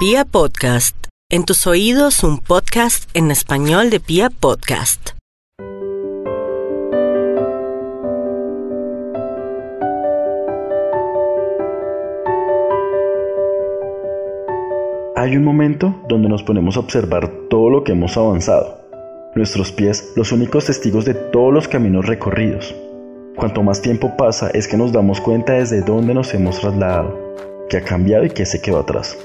Pia Podcast. En tus oídos, un podcast en español de Pia Podcast. Hay un momento donde nos ponemos a observar todo lo que hemos avanzado. Nuestros pies, los únicos testigos de todos los caminos recorridos. Cuanto más tiempo pasa es que nos damos cuenta desde dónde nos hemos trasladado, qué ha cambiado y qué se quedó atrás.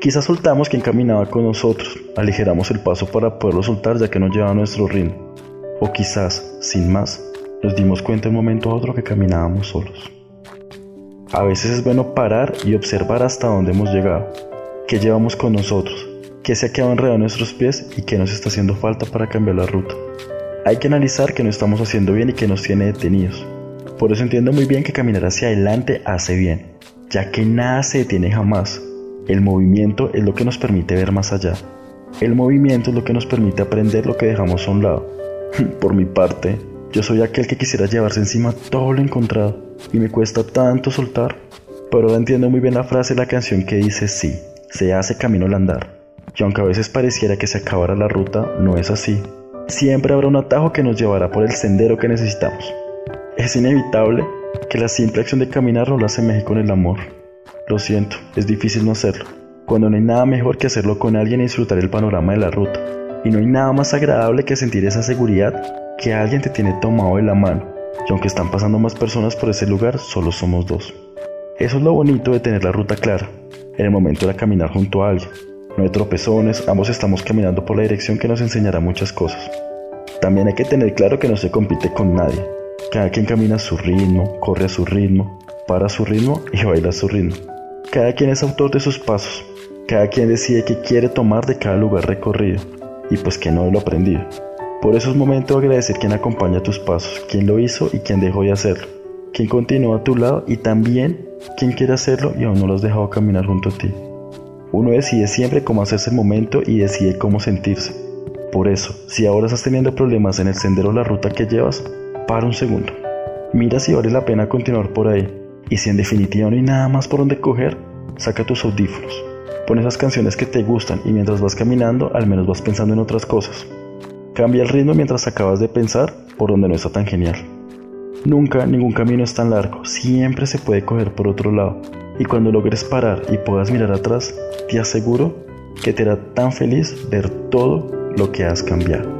Quizás soltamos quien caminaba con nosotros, aligeramos el paso para poderlo soltar ya que nos llevaba nuestro ritmo. O quizás, sin más, nos dimos cuenta un momento a otro que caminábamos solos. A veces es bueno parar y observar hasta dónde hemos llegado qué llevamos con nosotros, qué se ha quedado enredado en nuestros pies y qué nos está haciendo falta para cambiar la ruta. Hay que analizar qué no estamos haciendo bien y qué nos tiene detenidos. Por eso entiendo muy bien que caminar hacia adelante hace bien, ya que nada se detiene jamás. El movimiento es lo que nos permite ver más allá. El movimiento es lo que nos permite aprender lo que dejamos a un lado. Por mi parte, yo soy aquel que quisiera llevarse encima todo lo encontrado y me cuesta tanto soltar. Pero ahora entiendo muy bien la frase de la canción que dice sí, se hace camino al andar. Y aunque a veces pareciera que se acabara la ruta, no es así. Siempre habrá un atajo que nos llevará por el sendero que necesitamos. Es inevitable que la simple acción de caminar no lo asemeje con el amor. Lo siento, es difícil no hacerlo, cuando no hay nada mejor que hacerlo con alguien y disfrutar el panorama de la ruta. Y no hay nada más agradable que sentir esa seguridad que alguien te tiene tomado de la mano. Y aunque están pasando más personas por ese lugar, solo somos dos. Eso es lo bonito de tener la ruta clara, en el momento de caminar junto a alguien. No hay tropezones, ambos estamos caminando por la dirección que nos enseñará muchas cosas. También hay que tener claro que no se compite con nadie. Cada quien camina a su ritmo, corre a su ritmo, para su ritmo y baila su ritmo. Cada quien es autor de sus pasos. Cada quien decide qué quiere tomar de cada lugar recorrido y pues que no lo aprendido. Por eso es momento de agradecer quien acompaña tus pasos, quien lo hizo y quien dejó de hacerlo, quien continúa a tu lado y también quien quiere hacerlo y aún no lo has dejado caminar junto a ti. Uno decide siempre cómo hacerse el momento y decide cómo sentirse. Por eso, si ahora estás teniendo problemas en el sendero o la ruta que llevas, para un segundo. Mira si vale la pena continuar por ahí. Y si en definitiva no hay nada más por donde coger, saca tus audífonos. Pon esas canciones que te gustan y mientras vas caminando, al menos vas pensando en otras cosas. Cambia el ritmo mientras acabas de pensar por donde no está tan genial. Nunca ningún camino es tan largo, siempre se puede coger por otro lado. Y cuando logres parar y puedas mirar atrás, te aseguro que te hará tan feliz ver todo lo que has cambiado.